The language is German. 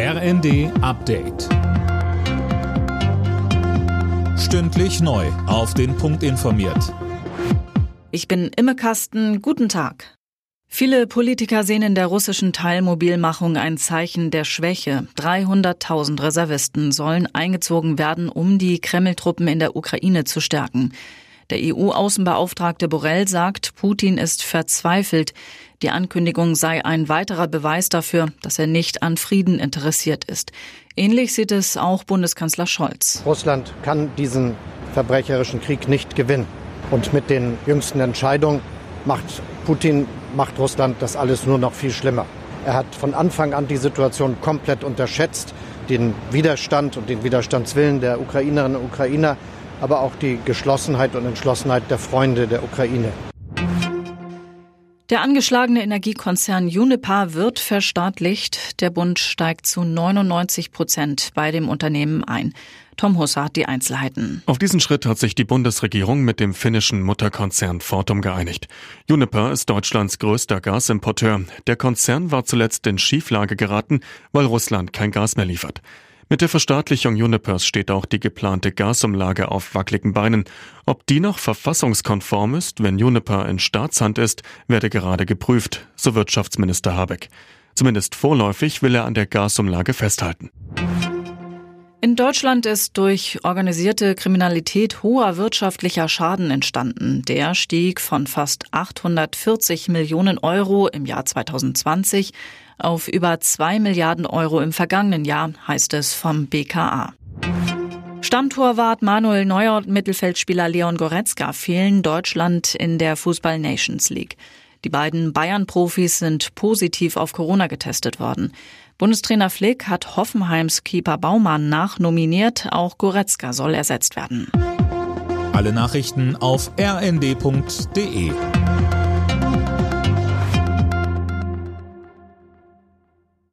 RND Update. Stündlich neu. Auf den Punkt informiert. Ich bin Imme Kasten. Guten Tag. Viele Politiker sehen in der russischen Teilmobilmachung ein Zeichen der Schwäche. 300.000 Reservisten sollen eingezogen werden, um die Kreml-Truppen in der Ukraine zu stärken. Der EU-Außenbeauftragte Borrell sagt, Putin ist verzweifelt. Die Ankündigung sei ein weiterer Beweis dafür, dass er nicht an Frieden interessiert ist. Ähnlich sieht es auch Bundeskanzler Scholz. Russland kann diesen verbrecherischen Krieg nicht gewinnen. Und mit den jüngsten Entscheidungen macht Putin, macht Russland das alles nur noch viel schlimmer. Er hat von Anfang an die Situation komplett unterschätzt, den Widerstand und den Widerstandswillen der Ukrainerinnen und Ukrainer aber auch die Geschlossenheit und Entschlossenheit der Freunde der Ukraine. Der angeschlagene Energiekonzern Uniper wird verstaatlicht. Der Bund steigt zu 99 Prozent bei dem Unternehmen ein. Tom Husser hat die Einzelheiten. Auf diesen Schritt hat sich die Bundesregierung mit dem finnischen Mutterkonzern Fortum geeinigt. Uniper ist Deutschlands größter Gasimporteur. Der Konzern war zuletzt in Schieflage geraten, weil Russland kein Gas mehr liefert. Mit der Verstaatlichung Unipers steht auch die geplante Gasumlage auf wackeligen Beinen. Ob die noch verfassungskonform ist, wenn Uniper in Staatshand ist, werde gerade geprüft, so Wirtschaftsminister Habeck. Zumindest vorläufig will er an der Gasumlage festhalten. In Deutschland ist durch organisierte Kriminalität hoher wirtschaftlicher Schaden entstanden. Der stieg von fast 840 Millionen Euro im Jahr 2020 auf über 2 Milliarden Euro im vergangenen Jahr, heißt es vom BKA. Stammtorwart Manuel Neuer und Mittelfeldspieler Leon Goretzka fehlen Deutschland in der Fußball Nations League. Die beiden Bayern-Profis sind positiv auf Corona getestet worden. Bundestrainer Flick hat Hoffenheims Keeper Baumann nachnominiert. Auch Goretzka soll ersetzt werden. Alle Nachrichten auf rnd.de